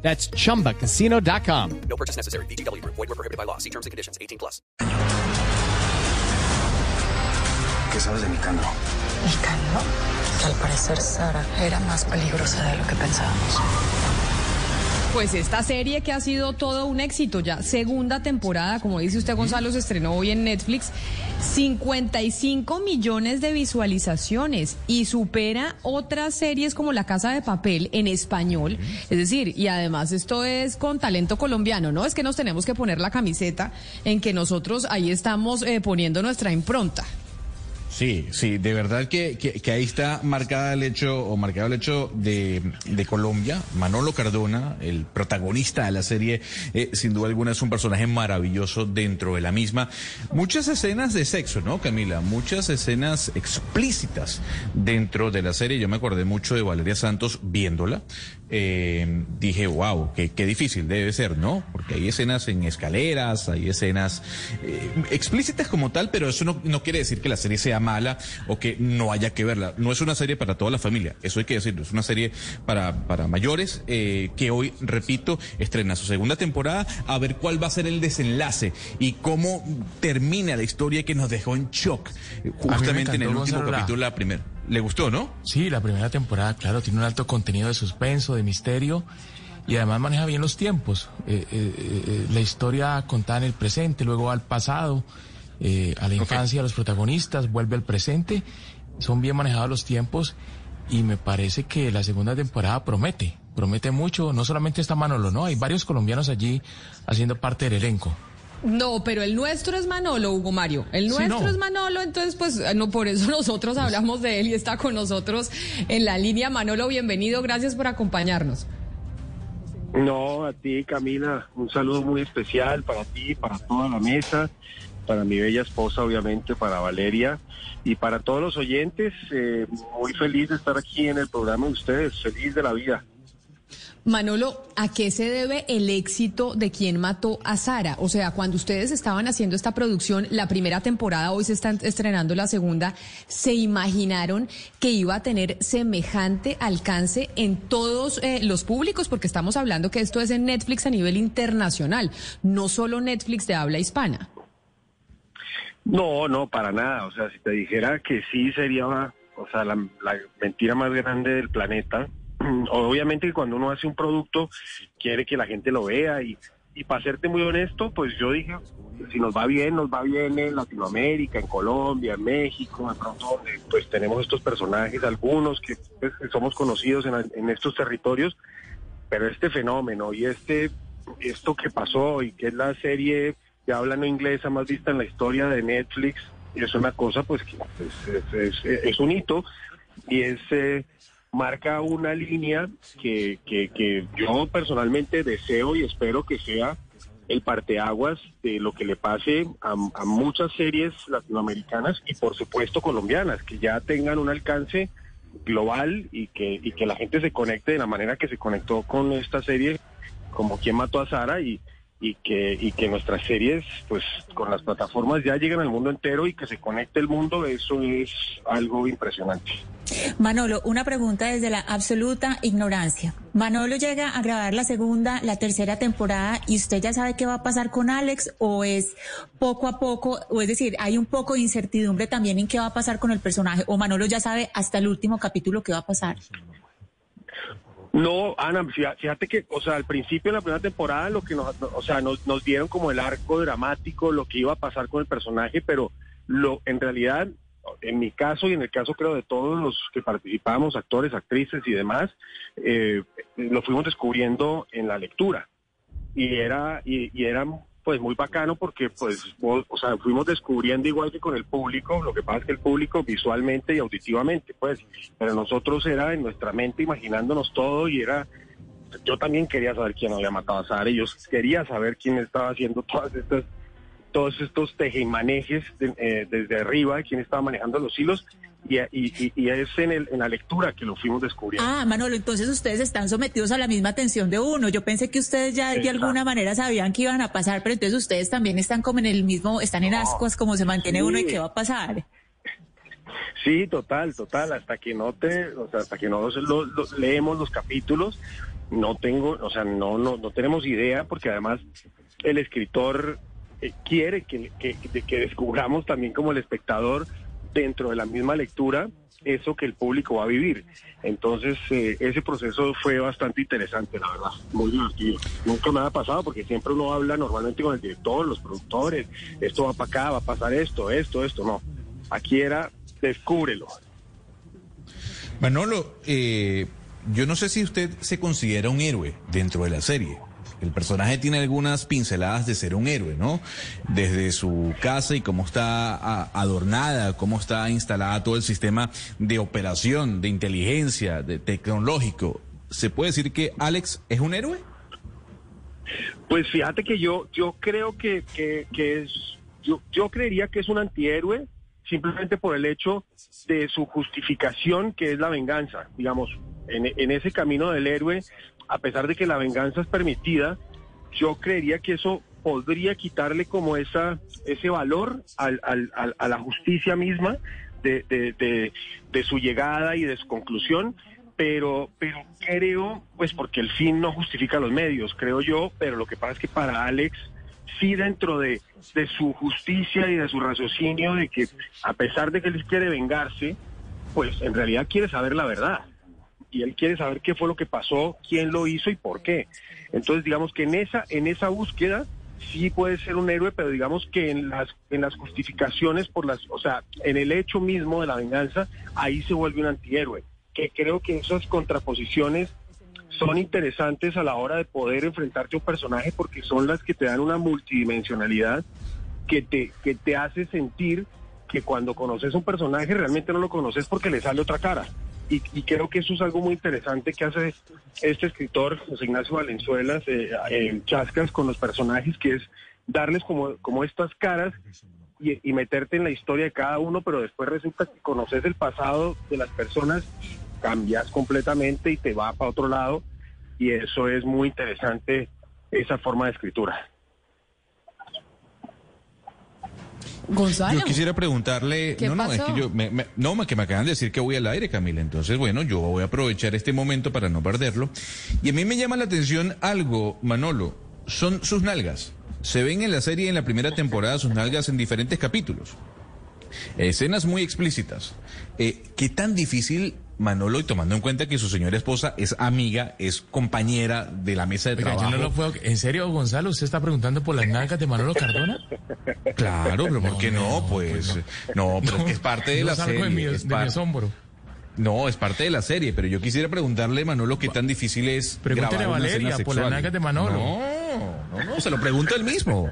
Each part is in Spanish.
That's chumbacasino.com. No purchase necessary. BGW. Void were prohibited by law. See terms and conditions. 18 plus. ¿Qué sabes de Nicandro? Nicandro, que al parecer Sara era más peligrosa de lo que pensábamos. Pues esta serie que ha sido todo un éxito ya, segunda temporada, como dice usted Gonzalo, se estrenó hoy en Netflix, 55 millones de visualizaciones y supera otras series como La Casa de Papel en español, es decir, y además esto es con talento colombiano, ¿no? Es que nos tenemos que poner la camiseta en que nosotros ahí estamos eh, poniendo nuestra impronta. Sí, sí, de verdad que, que, que, ahí está marcada el hecho o marcado el hecho de, de Colombia. Manolo Cardona, el protagonista de la serie, eh, sin duda alguna es un personaje maravilloso dentro de la misma. Muchas escenas de sexo, ¿no, Camila? Muchas escenas explícitas dentro de la serie. Yo me acordé mucho de Valeria Santos viéndola. Eh, dije, wow, qué, qué, difícil debe ser, ¿no? Porque hay escenas en escaleras, hay escenas eh, explícitas como tal, pero eso no, no quiere decir que la serie sea mala o que no haya que verla. No es una serie para toda la familia, eso hay que decirlo. Es una serie para, para mayores eh, que hoy, repito, estrena su segunda temporada a ver cuál va a ser el desenlace y cómo termina la historia que nos dejó en shock justamente en el último capítulo, la primera. ¿Le gustó, no? Sí, la primera temporada, claro, tiene un alto contenido de suspenso, de misterio y además maneja bien los tiempos. Eh, eh, eh, la historia contada en el presente, luego al pasado, a la infancia, okay. a los protagonistas, vuelve al presente. Son bien manejados los tiempos y me parece que la segunda temporada promete, promete mucho. No solamente está Manolo, ¿no? Hay varios colombianos allí haciendo parte del elenco. No, pero el nuestro es Manolo, Hugo Mario. El nuestro sí, no. es Manolo, entonces pues no por eso nosotros hablamos de él y está con nosotros en la línea. Manolo, bienvenido, gracias por acompañarnos. No, a ti Camila, un saludo muy especial para ti, para toda la mesa, para mi bella esposa obviamente, para Valeria y para todos los oyentes. Eh, muy feliz de estar aquí en el programa de ustedes, feliz de la vida. Manolo, ¿a qué se debe el éxito de quien mató a Sara? O sea, cuando ustedes estaban haciendo esta producción, la primera temporada, hoy se está estrenando la segunda, ¿se imaginaron que iba a tener semejante alcance en todos eh, los públicos? Porque estamos hablando que esto es en Netflix a nivel internacional, no solo Netflix de habla hispana. No, no, para nada. O sea, si te dijera que sí sería, o sea, la, la mentira más grande del planeta obviamente cuando uno hace un producto quiere que la gente lo vea y, y para serte muy honesto, pues yo dije, si nos va bien, nos va bien en Latinoamérica, en Colombia, en México, de pronto pues tenemos estos personajes, algunos que, pues, somos conocidos en, en, estos territorios, pero este fenómeno y este esto que pasó y que es la serie de habla no inglesa más vista en la historia de Netflix, es una cosa pues que es, es, es, es un hito y es... Eh, marca una línea que, que, que, yo personalmente deseo y espero que sea el parteaguas de lo que le pase a, a, muchas series latinoamericanas y por supuesto colombianas, que ya tengan un alcance global y que, y que la gente se conecte de la manera que se conectó con esta serie, como quien mató a Sara y, y que, y que nuestras series, pues con las plataformas ya lleguen al mundo entero y que se conecte el mundo, eso es algo impresionante. Manolo, una pregunta desde la absoluta ignorancia. Manolo llega a grabar la segunda, la tercera temporada y usted ya sabe qué va a pasar con Alex o es poco a poco, o es decir, hay un poco de incertidumbre también en qué va a pasar con el personaje o Manolo ya sabe hasta el último capítulo qué va a pasar. No, Ana, fíjate que, o sea, al principio de la primera temporada, lo que nos, o sea, nos, nos dieron como el arco dramático, lo que iba a pasar con el personaje, pero lo, en realidad, en mi caso y en el caso creo de todos los que participamos, actores, actrices y demás, eh, lo fuimos descubriendo en la lectura. Y era, y, y era pues muy bacano porque pues o sea fuimos descubriendo igual que con el público lo que pasa es que el público visualmente y auditivamente pues pero nosotros era en nuestra mente imaginándonos todo y era yo también quería saber quién había matado a Sara y yo quería saber quién estaba haciendo todas estas todos estos tejemanejes de- eh, desde arriba, quién estaba manejando los hilos, y, y- y- es en, el- en la lectura que lo fuimos descubriendo. Ah, Manolo, entonces ustedes están sometidos a la misma atención de uno. Yo pensé que ustedes ya de alguna manera sabían que iban a pasar, pero entonces ustedes también están como en el mismo, están en ascuas, como se mantiene Sí. uno y qué va a pasar. Sí, total, total, hasta que no te, o sea, hasta que no lo- lo- leemos los capítulos, no tengo, o sea, no, no, no tenemos idea, porque además el escritor eh, quiere que, que, que descubramos también como el espectador dentro de la misma lectura eso que el público va a vivir. Entonces, eh, ese proceso fue bastante interesante, la verdad, muy divertido. Nunca me ha pasado porque siempre uno habla normalmente con el director, los productores, esto va para acá, va a pasar esto, esto, esto, no. Aquí era, descúbrelo. Manolo, eh, yo no sé si usted se considera un héroe dentro de la serie. El personaje tiene algunas pinceladas de ser un héroe, ¿no? Desde su casa y cómo está adornada, cómo está instalada todo el sistema de operación, de inteligencia, de tecnológico. ¿Se puede decir que Alex es un héroe? Pues fíjate que yo, yo creo que, que, que es, yo, yo creería que es un antihéroe simplemente por el hecho de su justificación que es la venganza. Digamos, en, en ese camino del héroe, a pesar de que la venganza es permitida, yo creería que eso podría quitarle como esa, ese valor al, a la justicia misma de su llegada y de su conclusión, pero, pero creo, pues porque el fin no justifica los medios, creo yo, pero lo que pasa es que para Alex, sí dentro de, de su justicia y de su raciocinio, de que a pesar de que él quiere vengarse, pues en realidad quiere saber la verdad y él quiere saber qué fue lo que pasó, quién lo hizo y por qué. Entonces, digamos que en esa en esa búsqueda sí puede ser un héroe, pero digamos que en las en las justificaciones por las, o sea, en el hecho mismo de la venganza, ahí se vuelve un antihéroe. Que creo que esas contraposiciones son interesantes a la hora de poder enfrentarte a un personaje porque son las que te dan una multidimensionalidad que te, que te hace sentir que cuando conoces un personaje realmente no lo conoces porque le sale otra cara. Y, creo que eso es algo muy interesante que hace este escritor, José Ignacio Valenzuelas, eh, en Chascas, con los personajes, que es darles como, como estas caras y, y meterte en la historia de cada uno, pero después resulta que conoces el pasado de las personas, cambias completamente y te va para otro lado. Y eso es muy interesante, esa forma de escritura. Gonzalo. Yo quisiera preguntarle, ¿Qué no, no, es que yo, me, me- no, me- que me acaban de decir que voy al aire, Camila. Entonces, bueno, yo voy a aprovechar este momento para no perderlo. Y a mí me llama la atención algo, Manolo, son sus nalgas. Se ven en la serie en la primera temporada sus nalgas en diferentes capítulos. Escenas muy explícitas. Eh, ¿Qué tan difícil, Manolo, y tomando en cuenta que su señora esposa es amiga, es compañera de la mesa de Oiga, trabajo? yo no lo puedo... ¿En serio, Gonzalo? ¿Usted está preguntando por las nalgas de Manolo Cardona? Claro, pero ¿por qué no? no, Pues, pues no, pero es que es parte de No la serie. de mi, es de mi par- asombro. No, es parte de la serie, pero yo quisiera preguntarle, Manolo, qué tan difícil es Pregúntele grabar a una Valeria por las nalgas de Manolo. No, no, no, se lo pregunta él mismo.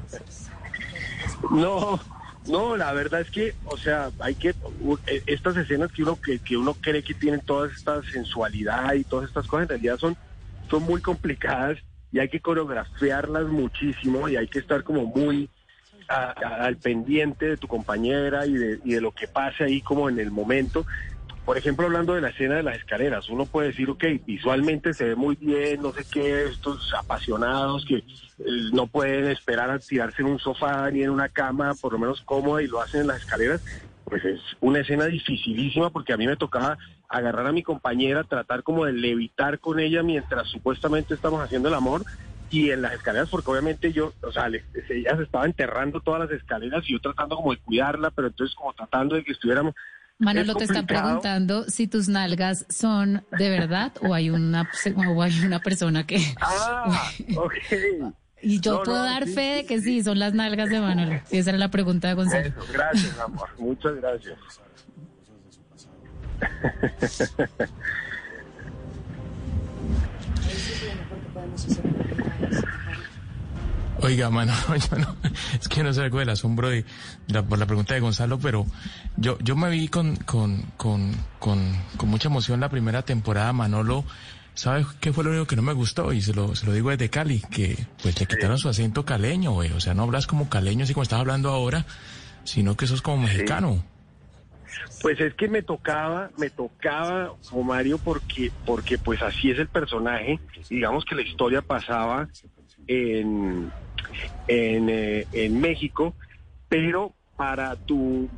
No, no, la verdad es que, o sea, hay que eh, estas escenas que uno que, que uno cree que tienen toda esta sensualidad y todas estas cosas en realidad son son muy complicadas y hay que coreografiarlas muchísimo y hay que estar como muy al pendiente de tu compañera y de, y de lo que pase ahí como en el momento. Por ejemplo, hablando de la escena de las escaleras, uno puede decir, ok, visualmente se ve muy bien, no sé qué, estos apasionados que eh, no pueden esperar a tirarse en un sofá ni en una cama, por lo menos cómoda, y lo hacen en las escaleras, pues es una escena dificilísima porque a mí me tocaba agarrar a mi compañera, tratar como de levitar con ella mientras supuestamente estamos haciendo el amor, y en las escaleras, porque obviamente yo, o sea, ella se estaba enterrando todas las escaleras y yo tratando como de cuidarla, pero entonces como tratando de que estuviéramos Manolo te está complicado. preguntando si tus nalgas son de verdad o hay una o hay una persona que Ah, ok. y yo No, puedo no, dar sí, fe de que sí. son las nalgas de Manolo. Esa era la pregunta de Gonzalo. Eso, gracias, amor. Muchas gracias. Oiga, mano, yo no, es que no sé algo del asombro de, por la pregunta de Gonzalo, pero yo, yo me vi con, con, con, con, con mucha emoción la primera temporada, Manolo. ¿Sabes qué fue lo único que no me gustó? Y se lo, se lo digo desde Cali, que pues le quitaron su acento caleño, güey. O sea, no hablas como caleño así como estás hablando ahora, sino que sos como mexicano. Pues es que me tocaba, me tocaba, Mario, porque, porque pues así es el personaje. Digamos que la historia pasaba en, en, eh, en México, pero para tu,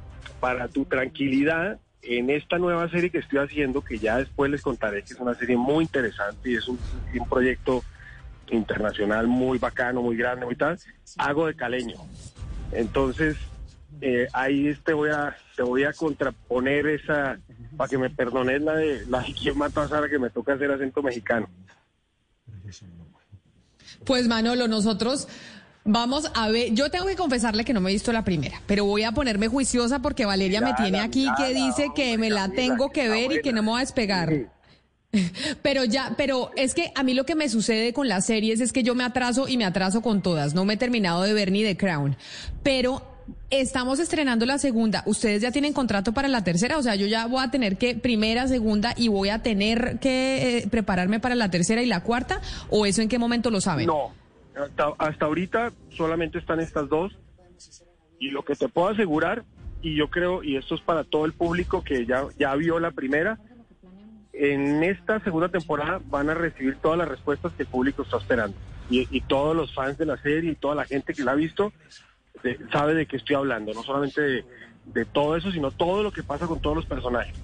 para tu tranquilidad, en esta nueva serie que estoy haciendo, que ya después les contaré que es una serie muy interesante y es un, un proyecto internacional muy bacano, muy grande, muy tal, hago de caleño. Entonces, eh, ahí te voy a te voy a contraponer esa para que me perdones la de la de quién mató a Sara que me toca hacer acento mexicano. Pues Manolo, nosotros vamos a ver, yo tengo que confesarle que no me he visto la primera, pero voy a ponerme juiciosa porque Valeria me tiene aquí que dice que me la tengo que ver y que no me voy a despegar. Pero ya, pero es que a mí lo que me sucede con las series es que yo me atraso y me atraso con todas. No me he terminado de ver ni The Crown. Pero estamos estrenando la segunda. ¿Ustedes ya tienen contrato para la tercera? O sea, yo ya voy a tener que primera, segunda y voy a tener que eh, prepararme para la tercera y la cuarta. ¿O eso en qué momento lo saben? No, hasta, ahorita solamente están estas dos. Y lo que te puedo asegurar, y yo creo, y esto es para todo el público que ya, ya vio la primera, en esta segunda temporada van a recibir todas las respuestas que el público está esperando. Y, y todos los fans de la serie y toda la gente que la ha visto de- sabe de qué estoy hablando, no solamente de, de todo eso, sino todo lo que pasa con todos los personajes.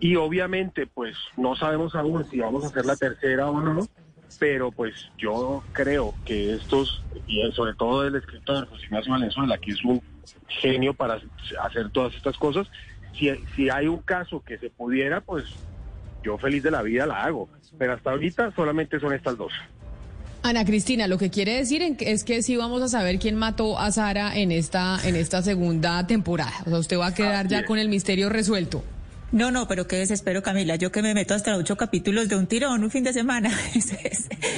Y obviamente, pues no sabemos aún si vamos a hacer la tercera o no, pero pues yo creo que estos, y sobre todo el escritor José Ignacio Valenzuela, que es un genio para hacer todas estas cosas, si, si hay un caso que se pudiera, pues yo feliz de la vida la hago. Pero hasta ahorita solamente son estas dos. Ana Cristina, lo que quiere decir es que sí vamos a saber quién mató a Sara en esta, en esta segunda temporada. O sea, usted va a quedar ya con el misterio resuelto. No, no, pero qué desespero, Camila. Yo que me meto hasta ocho capítulos de un tirón, un fin de semana. Eso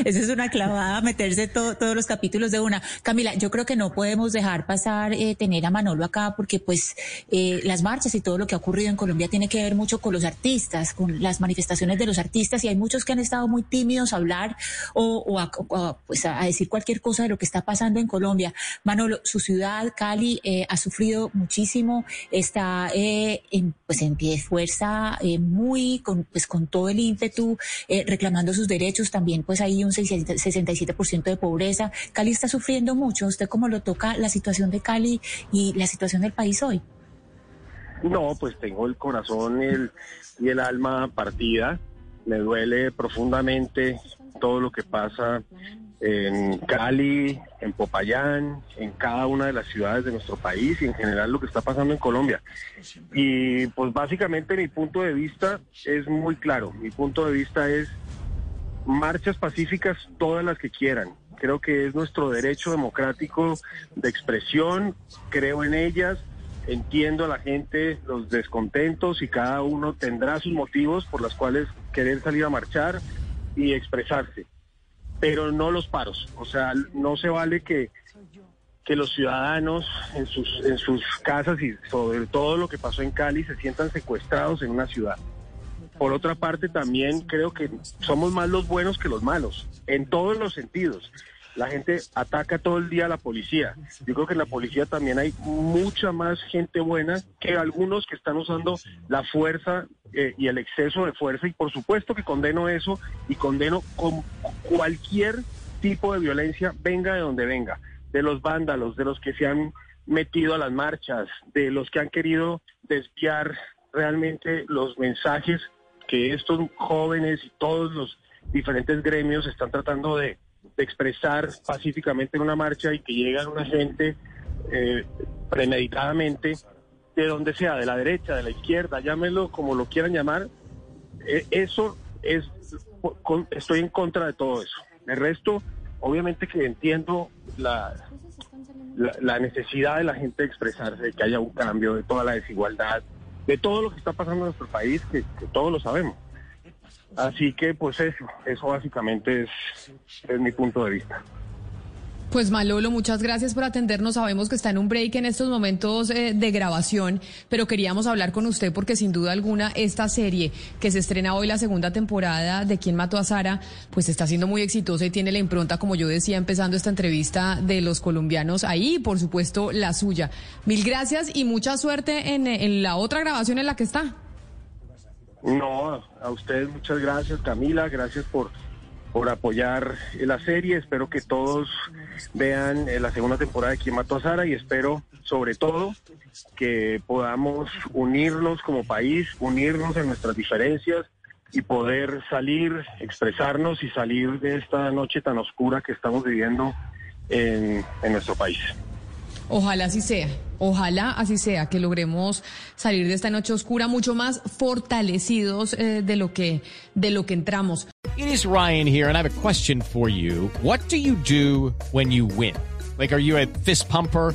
es, una clavada, meterse to- todos los capítulos de una. Camila, yo creo que no podemos dejar pasar eh, tener a Manolo acá porque pues eh, las marchas y todo lo que ha ocurrido en Colombia tiene que ver mucho con los artistas, con las manifestaciones de los artistas y hay muchos que han estado muy tímidos a hablar o, a, pues a decir cualquier cosa de lo que está pasando en Colombia. Manolo, su ciudad, Cali, eh, ha sufrido muchísimo, está eh, en, pues en pie de fuerza, eh, muy con, pues con todo el ímpetu, eh, reclamando sus derechos. También pues hay un 60 67% de pobreza. Cali está sufriendo mucho. ¿Usted cómo lo toca la situación de Cali y la situación del país hoy? No, pues tengo el corazón el, y el alma partida. Me duele profundamente todo lo que pasa en Cali, en Popayán, en cada una de las ciudades de nuestro país y en general lo que está pasando en Colombia. Y pues básicamente mi punto de vista es muy claro. Mi punto de vista es marchas pacíficas todas las que quieran. Creo que es nuestro derecho democrático de expresión, creo en ellas, entiendo a la gente los descontentos y cada uno tendrá sus motivos por los cuales querer salir a marchar y expresarse, pero no los paros. O sea, no se vale que, que los ciudadanos en sus, en sus casas y sobre todo lo que pasó en Cali se sientan secuestrados en una ciudad. Por otra parte, también creo que somos más los buenos que los malos, en todos los sentidos. La gente ataca todo el día a la policía. Yo creo que en la policía también hay mucha más gente buena que algunos que están usando la fuerza eh, y el exceso de fuerza. Y por supuesto que condeno eso y condeno con cualquier tipo de violencia, venga de donde venga, de los vándalos, de los que se han metido a las marchas, de los que han querido desviar realmente los mensajes que estos jóvenes y todos los diferentes gremios están tratando de, de expresar pacíficamente en una marcha y que llegan una gente eh, premeditadamente de donde sea, de la derecha, de la izquierda, llámenlo como lo quieran llamar, eh, eso es, estoy en contra de todo eso. El resto, obviamente que entiendo la, la, la necesidad de la gente de expresarse, de que haya un cambio, de toda la desigualdad, de todo lo que está pasando en nuestro país, que, que todos lo sabemos. Así que, pues eso, eso básicamente es, es mi punto de vista. Pues Malolo, muchas gracias por atendernos. Sabemos que está en un break en estos momentos eh, de grabación, pero queríamos hablar con usted porque sin duda alguna esta serie que se estrena hoy, la segunda temporada de Quién mató a Sara, pues está siendo muy exitosa y tiene la impronta, como yo decía, empezando esta entrevista de los colombianos ahí y por supuesto la suya. Mil gracias y mucha suerte en, en la otra grabación en la que está. No, a ustedes muchas gracias, Camila, gracias por por apoyar la serie. Espero que todos vean eh, la segunda temporada de Quién mató a Sara y espero sobre todo que podamos unirnos como país, unirnos en nuestras diferencias y poder salir, expresarnos y salir de esta noche tan oscura que estamos viviendo en, en nuestro país. Ojalá así sea. Ojalá así sea, que logremos salir de esta noche oscura mucho más fortalecidos eh, de lo que de lo que entramos. It is Ryan here and I have a question for you. What do you do when you win? Like are you a fist pumper?